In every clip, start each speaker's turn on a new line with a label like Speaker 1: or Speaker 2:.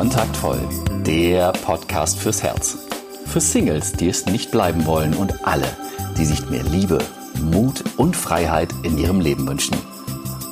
Speaker 1: Kontaktvoll, der Podcast fürs Herz. Für Singles, die es nicht bleiben wollen und alle, die sich mehr Liebe, Mut und Freiheit in ihrem Leben wünschen.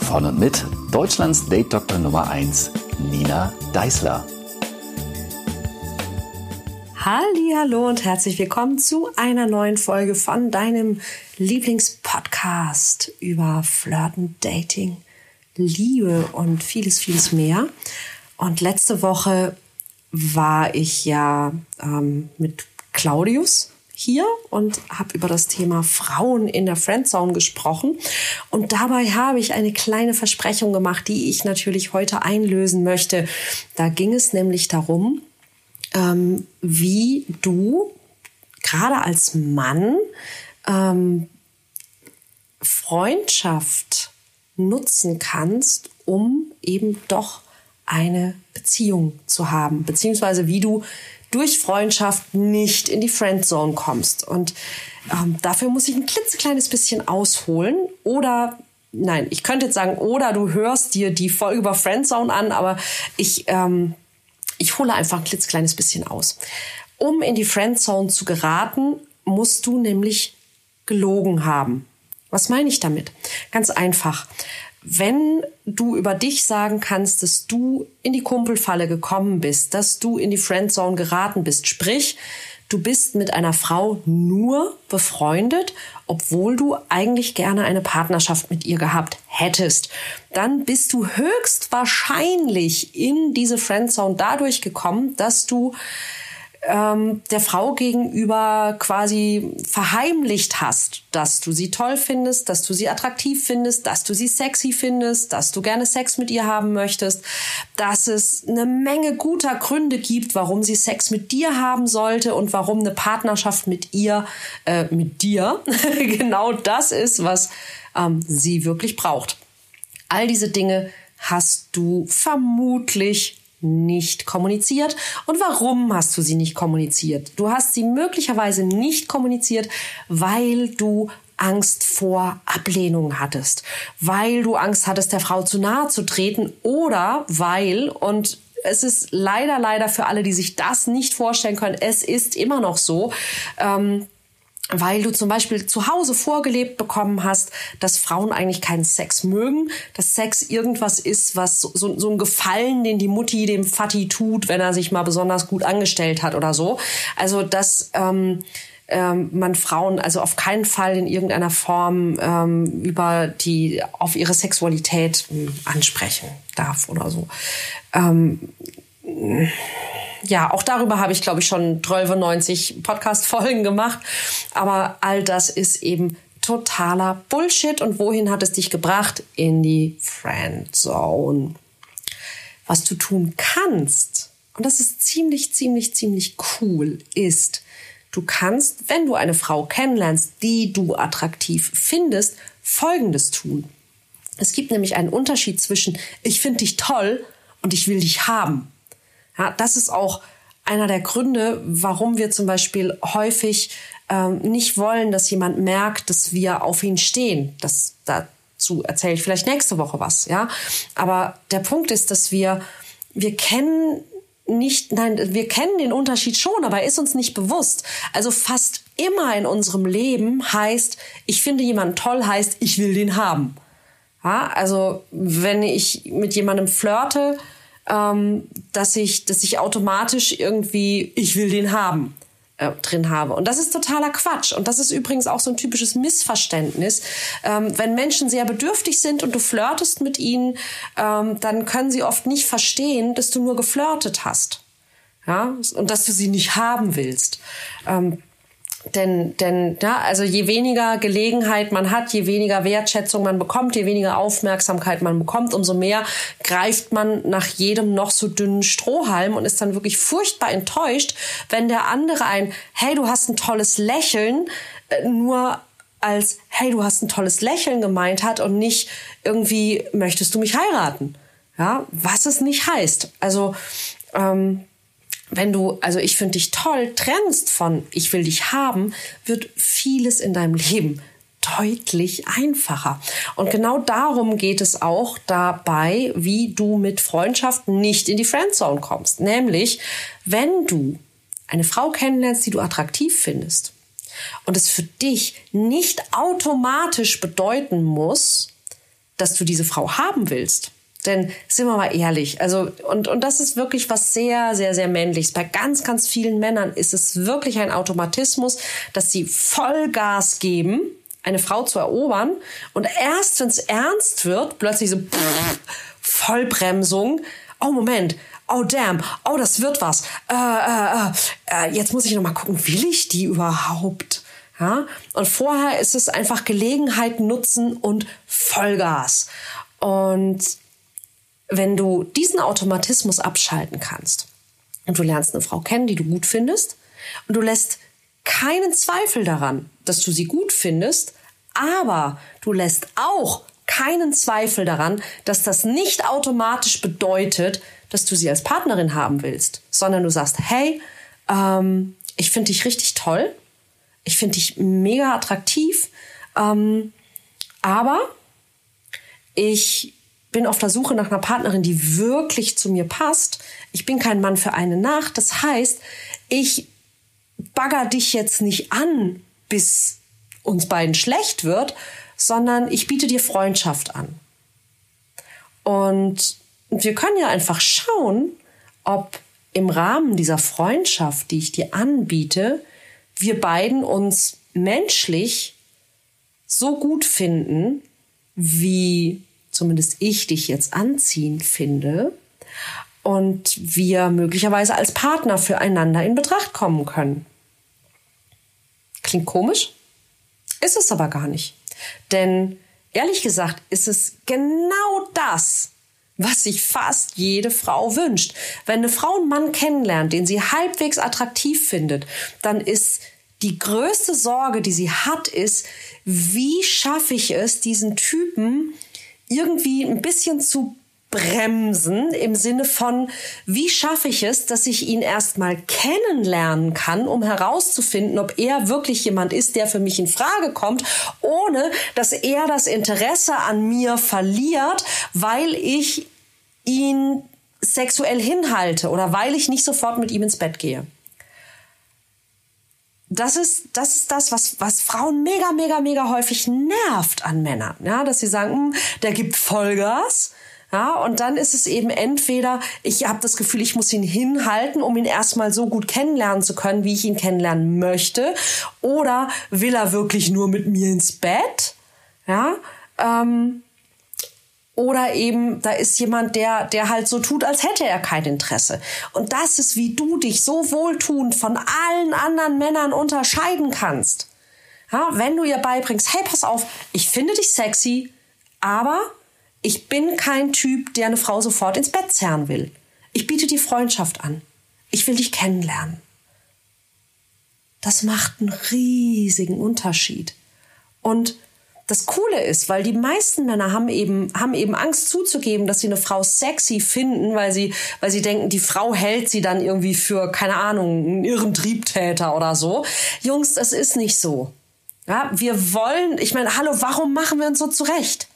Speaker 1: Von und mit Deutschlands Date-Doktor Nummer 1, Nina Deißler.
Speaker 2: Hallo und herzlich willkommen zu einer neuen Folge von deinem Lieblingspodcast über Flirten, Dating, Liebe und vieles, vieles mehr. Und letzte Woche war ich ja ähm, mit Claudius hier und habe über das Thema Frauen in der Friendzone gesprochen. Und dabei habe ich eine kleine Versprechung gemacht, die ich natürlich heute einlösen möchte. Da ging es nämlich darum, ähm, wie du gerade als Mann ähm, Freundschaft nutzen kannst, um eben doch eine Beziehung zu haben, beziehungsweise wie du durch Freundschaft nicht in die Friendzone kommst. Und ähm, dafür muss ich ein klitzekleines bisschen ausholen oder nein, ich könnte jetzt sagen, oder du hörst dir die Folge über Friendzone an, aber ich, ähm, ich hole einfach ein klitzekleines bisschen aus. Um in die Friendzone zu geraten, musst du nämlich gelogen haben. Was meine ich damit? Ganz einfach wenn du über dich sagen kannst, dass du in die Kumpelfalle gekommen bist, dass du in die Friendzone geraten bist, sprich, du bist mit einer Frau nur befreundet, obwohl du eigentlich gerne eine Partnerschaft mit ihr gehabt hättest, dann bist du höchstwahrscheinlich in diese Friendzone dadurch gekommen, dass du ähm, der Frau gegenüber quasi verheimlicht hast, dass du sie toll findest, dass du sie attraktiv findest, dass du sie sexy findest, dass du gerne Sex mit ihr haben möchtest, dass es eine Menge guter Gründe gibt, warum sie Sex mit dir haben sollte und warum eine Partnerschaft mit ihr, äh, mit dir, genau das ist, was ähm, sie wirklich braucht. All diese Dinge hast du vermutlich nicht kommuniziert. Und warum hast du sie nicht kommuniziert? Du hast sie möglicherweise nicht kommuniziert, weil du Angst vor Ablehnung hattest, weil du Angst hattest, der Frau zu nahe zu treten oder weil, und es ist leider, leider für alle, die sich das nicht vorstellen können, es ist immer noch so, ähm, weil du zum Beispiel zu Hause vorgelebt bekommen hast, dass Frauen eigentlich keinen Sex mögen, dass Sex irgendwas ist, was so, so ein Gefallen, den die Mutti dem Vati tut, wenn er sich mal besonders gut angestellt hat oder so. Also dass ähm, ähm, man Frauen also auf keinen Fall in irgendeiner Form ähm, über die auf ihre Sexualität äh, ansprechen darf oder so. Ähm, ja, auch darüber habe ich, glaube ich, schon 1290 Podcast-Folgen gemacht. Aber all das ist eben totaler Bullshit. Und wohin hat es dich gebracht? In die Friendzone. Was du tun kannst, und das ist ziemlich, ziemlich, ziemlich cool, ist, du kannst, wenn du eine Frau kennenlernst, die du attraktiv findest, Folgendes tun. Es gibt nämlich einen Unterschied zwischen ich finde dich toll und ich will dich haben. Ja, das ist auch einer der Gründe, warum wir zum Beispiel häufig ähm, nicht wollen, dass jemand merkt, dass wir auf ihn stehen. Das, dazu erzähle ich vielleicht nächste Woche was, ja. Aber der Punkt ist, dass wir, wir kennen nicht, nein, wir kennen den Unterschied schon, aber er ist uns nicht bewusst. Also fast immer in unserem Leben heißt, ich finde jemanden toll, heißt, ich will den haben. Ja, also wenn ich mit jemandem flirte, ähm, dass ich, dass ich automatisch irgendwie, ich will den haben äh, drin habe. Und das ist totaler Quatsch. Und das ist übrigens auch so ein typisches Missverständnis. Ähm, wenn Menschen sehr bedürftig sind und du flirtest mit ihnen, ähm, dann können sie oft nicht verstehen, dass du nur geflirtet hast. Ja, und dass du sie nicht haben willst. Ähm, denn, denn ja, also je weniger Gelegenheit man hat, je weniger Wertschätzung man bekommt, je weniger Aufmerksamkeit man bekommt, umso mehr greift man nach jedem noch so dünnen Strohhalm und ist dann wirklich furchtbar enttäuscht, wenn der andere ein Hey, du hast ein tolles Lächeln äh, nur als Hey, du hast ein tolles Lächeln gemeint hat und nicht irgendwie möchtest du mich heiraten. Ja, was es nicht heißt. Also ähm, wenn du, also ich finde dich toll, trennst von ich will dich haben, wird vieles in deinem Leben deutlich einfacher. Und genau darum geht es auch dabei, wie du mit Freundschaft nicht in die Friendzone kommst. Nämlich, wenn du eine Frau kennenlernst, die du attraktiv findest und es für dich nicht automatisch bedeuten muss, dass du diese Frau haben willst. Denn sind wir mal ehrlich, also und, und das ist wirklich was sehr, sehr, sehr männliches. Bei ganz, ganz vielen Männern ist es wirklich ein Automatismus, dass sie Vollgas geben, eine Frau zu erobern und erst wenn es ernst wird, plötzlich so pff, Vollbremsung. Oh Moment, oh damn, oh das wird was. Äh, äh, äh, jetzt muss ich noch mal gucken, will ich die überhaupt? Ja? Und vorher ist es einfach Gelegenheit nutzen und Vollgas. Und wenn du diesen Automatismus abschalten kannst und du lernst eine Frau kennen, die du gut findest und du lässt keinen Zweifel daran, dass du sie gut findest, aber du lässt auch keinen Zweifel daran, dass das nicht automatisch bedeutet, dass du sie als Partnerin haben willst, sondern du sagst, hey, ähm, ich finde dich richtig toll, ich finde dich mega attraktiv, ähm, aber ich bin auf der Suche nach einer Partnerin, die wirklich zu mir passt. Ich bin kein Mann für eine Nacht. Das heißt, ich bagger dich jetzt nicht an, bis uns beiden schlecht wird, sondern ich biete dir Freundschaft an. Und wir können ja einfach schauen, ob im Rahmen dieser Freundschaft, die ich dir anbiete, wir beiden uns menschlich so gut finden, wie zumindest ich dich jetzt anziehend finde und wir möglicherweise als Partner füreinander in Betracht kommen können. Klingt komisch? Ist es aber gar nicht. Denn ehrlich gesagt ist es genau das, was sich fast jede Frau wünscht. Wenn eine Frau einen Mann kennenlernt, den sie halbwegs attraktiv findet, dann ist die größte Sorge, die sie hat, ist, wie schaffe ich es, diesen Typen irgendwie ein bisschen zu bremsen im Sinne von, wie schaffe ich es, dass ich ihn erstmal kennenlernen kann, um herauszufinden, ob er wirklich jemand ist, der für mich in Frage kommt, ohne dass er das Interesse an mir verliert, weil ich ihn sexuell hinhalte oder weil ich nicht sofort mit ihm ins Bett gehe das ist, das ist das, was, was Frauen mega, mega, mega häufig nervt an Männern. Ja, dass sie sagen, hm, der gibt Vollgas. Ja, und dann ist es eben entweder, ich habe das Gefühl, ich muss ihn hinhalten, um ihn erstmal so gut kennenlernen zu können, wie ich ihn kennenlernen möchte. Oder will er wirklich nur mit mir ins Bett? Ja, ähm, oder eben, da ist jemand, der, der halt so tut, als hätte er kein Interesse. Und das ist, wie du dich so wohltuend von allen anderen Männern unterscheiden kannst. Ja, wenn du ihr beibringst, hey, pass auf, ich finde dich sexy, aber ich bin kein Typ, der eine Frau sofort ins Bett zerren will. Ich biete dir Freundschaft an. Ich will dich kennenlernen. Das macht einen riesigen Unterschied. Und das Coole ist, weil die meisten Männer haben eben, haben eben Angst zuzugeben, dass sie eine Frau sexy finden, weil sie, weil sie denken, die Frau hält sie dann irgendwie für, keine Ahnung, einen irren Triebtäter oder so. Jungs, das ist nicht so. Ja, wir wollen, ich meine, hallo, warum machen wir uns so zurecht?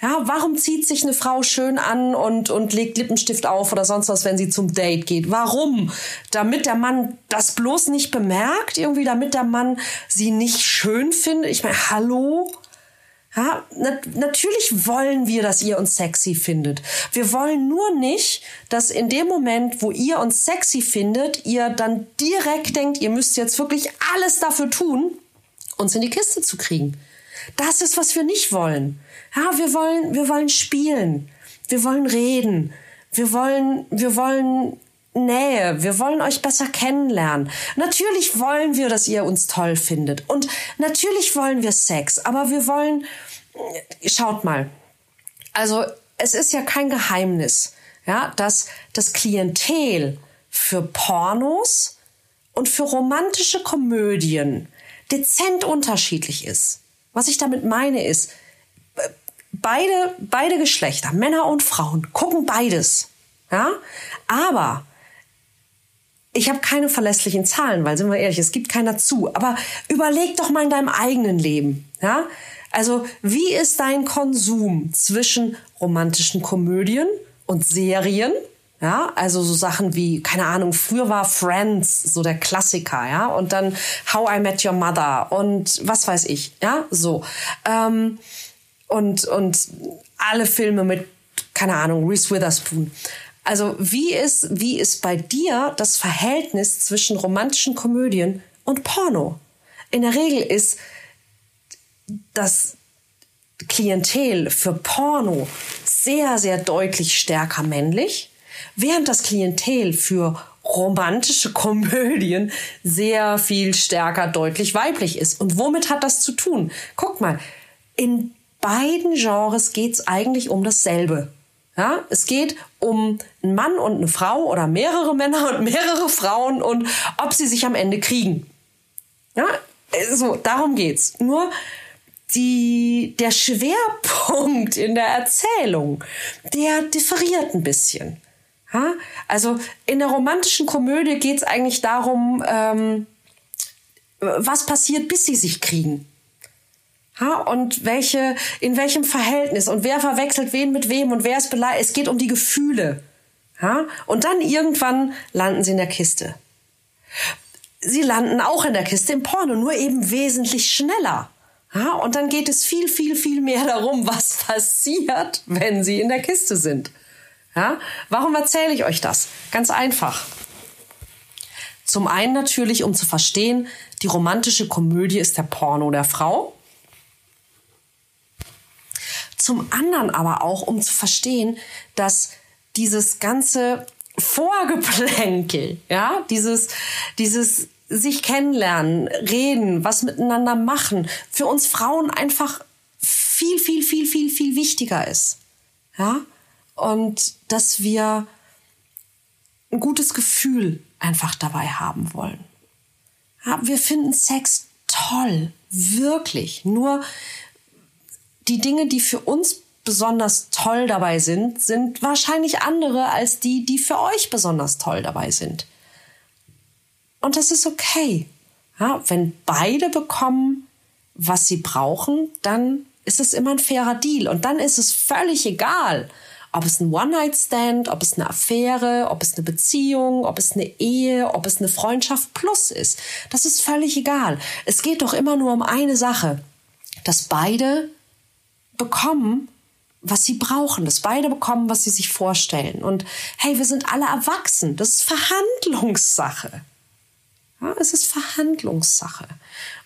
Speaker 2: Ja, warum zieht sich eine Frau schön an und, und legt Lippenstift auf oder sonst was, wenn sie zum Date geht? Warum? Damit der Mann das bloß nicht bemerkt, irgendwie, damit der Mann sie nicht schön findet? Ich meine, hallo? Ja, nat natürlich wollen wir, dass ihr uns sexy findet. Wir wollen nur nicht, dass in dem Moment, wo ihr uns sexy findet, ihr dann direkt denkt, ihr müsst jetzt wirklich alles dafür tun, uns in die Kiste zu kriegen. Das ist, was wir nicht wollen. Ja, wir wollen, wir wollen spielen. Wir wollen reden. Wir wollen, wir wollen Nähe. Wir wollen euch besser kennenlernen. Natürlich wollen wir, dass ihr uns toll findet. Und natürlich wollen wir Sex. Aber wir wollen, schaut mal. Also, es ist ja kein Geheimnis, ja, dass das Klientel für Pornos und für romantische Komödien dezent unterschiedlich ist. Was ich damit meine ist, beide, beide Geschlechter, Männer und Frauen, gucken beides. Ja? Aber ich habe keine verlässlichen Zahlen, weil sind wir ehrlich, es gibt keiner zu. Aber überleg doch mal in deinem eigenen Leben. Ja? Also, wie ist dein Konsum zwischen romantischen Komödien und Serien? Ja, also so Sachen wie, keine Ahnung, früher war Friends so der Klassiker, ja, und dann How I Met Your Mother und was weiß ich, ja, so. Ähm, und, und alle Filme mit, keine Ahnung, Reese Witherspoon. Also wie ist, wie ist bei dir das Verhältnis zwischen romantischen Komödien und Porno? In der Regel ist das Klientel für Porno sehr, sehr deutlich stärker männlich, während das Klientel für romantische Komödien sehr viel stärker deutlich weiblich ist. Und womit hat das zu tun? Guck mal, in beiden Genres geht es eigentlich um dasselbe. Ja, es geht um einen Mann und eine Frau oder mehrere Männer und mehrere Frauen und ob sie sich am Ende kriegen. Ja, so, darum geht's. Nur die, der Schwerpunkt in der Erzählung, der differiert ein bisschen. Ja? Also in der romantischen Komödie geht es eigentlich darum, ähm, was passiert, bis sie sich kriegen. Ja, und welche, in welchem Verhältnis und wer verwechselt wen mit wem und wer ist beleidigt. Es geht um die Gefühle. Ja, und dann irgendwann landen sie in der Kiste. Sie landen auch in der Kiste im Porno, nur eben wesentlich schneller. Ja, und dann geht es viel, viel, viel mehr darum, was passiert, wenn sie in der Kiste sind. Ja, warum erzähle ich euch das? Ganz einfach. Zum einen natürlich, um zu verstehen, die romantische Komödie ist der Porno der Frau. Zum anderen aber auch, um zu verstehen, dass dieses ganze Vorgeplänkel, ja, dieses, dieses sich kennenlernen, reden, was miteinander machen, für uns Frauen einfach viel, viel, viel, viel, viel wichtiger ist. Ja? Und dass wir ein gutes Gefühl einfach dabei haben wollen. Ja, wir finden Sex toll, wirklich. Nur die Dinge, die für uns besonders toll dabei sind, sind wahrscheinlich andere als die, die für euch besonders toll dabei sind. Und das ist okay. Ja, wenn beide bekommen, was sie brauchen, dann ist es immer ein fairer Deal. Und dann ist es völlig egal, ob es ein One-Night-Stand, ob es eine Affäre, ob es eine Beziehung, ob es eine Ehe, ob es eine Freundschaft plus ist. Das ist völlig egal. Es geht doch immer nur um eine Sache, dass beide bekommen, was sie brauchen, dass beide bekommen, was sie sich vorstellen. Und hey, wir sind alle erwachsen. Das ist Verhandlungssache. Ja, es ist Verhandlungssache.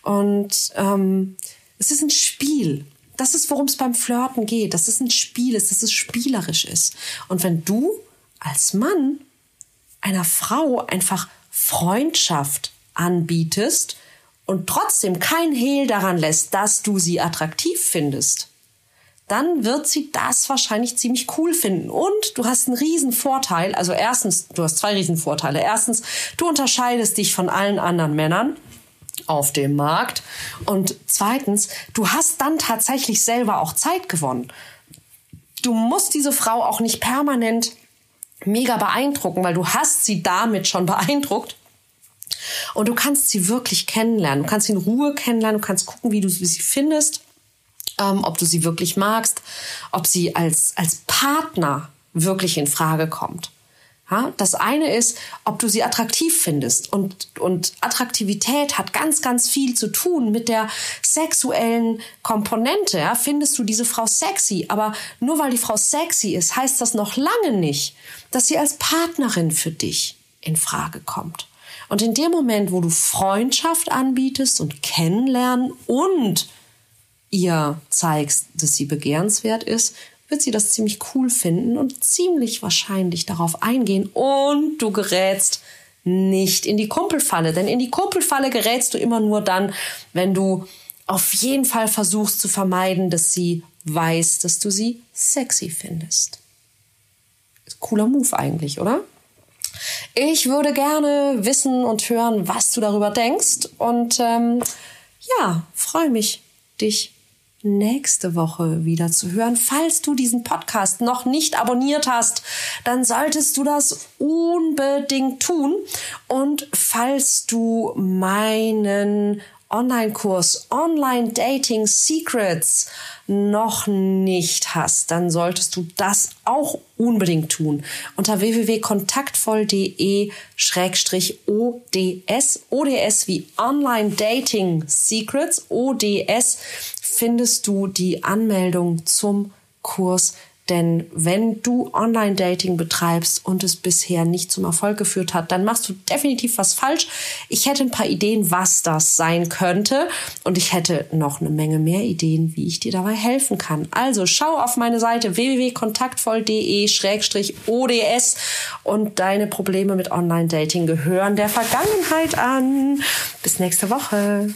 Speaker 2: Und ähm, es ist ein Spiel. Das ist, worum es beim Flirten geht. Dass es ein Spiel ist, dass es spielerisch ist. Und wenn du als Mann einer Frau einfach Freundschaft anbietest und trotzdem kein Hehl daran lässt, dass du sie attraktiv findest, dann wird sie das wahrscheinlich ziemlich cool finden. Und du hast einen riesen Vorteil. Also erstens, du hast zwei riesen Vorteile. Erstens, du unterscheidest dich von allen anderen Männern auf dem Markt. Und zweitens, du hast dann tatsächlich selber auch Zeit gewonnen. Du musst diese Frau auch nicht permanent mega beeindrucken, weil du hast sie damit schon beeindruckt. Und du kannst sie wirklich kennenlernen. Du kannst sie in Ruhe kennenlernen. Du kannst gucken, wie du sie findest ähm, ob du sie wirklich magst, ob sie als, als Partner wirklich in Frage kommt. Ja, das eine ist, ob du sie attraktiv findest. Und, und Attraktivität hat ganz, ganz viel zu tun mit der sexuellen Komponente. Ja, findest du diese Frau sexy? Aber nur weil die Frau sexy ist, heißt das noch lange nicht, dass sie als Partnerin für dich in Frage kommt. Und in dem Moment, wo du Freundschaft anbietest und kennenlernen und ihr zeigst, dass sie begehrenswert ist, wird sie das ziemlich cool finden und ziemlich wahrscheinlich darauf eingehen und du gerätst nicht in die Kumpelfalle, denn in die Kumpelfalle gerätst du immer nur dann, wenn du auf jeden Fall versuchst zu vermeiden, dass sie weiß, dass du sie sexy findest. Cooler Move eigentlich, oder? Ich würde gerne wissen und hören, was du darüber denkst und ähm, ja, freue mich, dich nächste Woche wieder zu hören. Falls du diesen Podcast noch nicht abonniert hast, dann solltest du das unbedingt tun. Und falls du meinen Online-Kurs Online Dating Secrets noch nicht hast, dann solltest du das auch unbedingt tun. Unter www.kontaktvoll.de-ods, ODS wie Online Dating Secrets, ODS, findest du die Anmeldung zum Kurs denn wenn du Online-Dating betreibst und es bisher nicht zum Erfolg geführt hat, dann machst du definitiv was falsch. Ich hätte ein paar Ideen, was das sein könnte. Und ich hätte noch eine Menge mehr Ideen, wie ich dir dabei helfen kann. Also schau auf meine Seite www.kontaktvoll.de-ods und deine Probleme mit Online-Dating gehören der Vergangenheit an. Bis nächste Woche.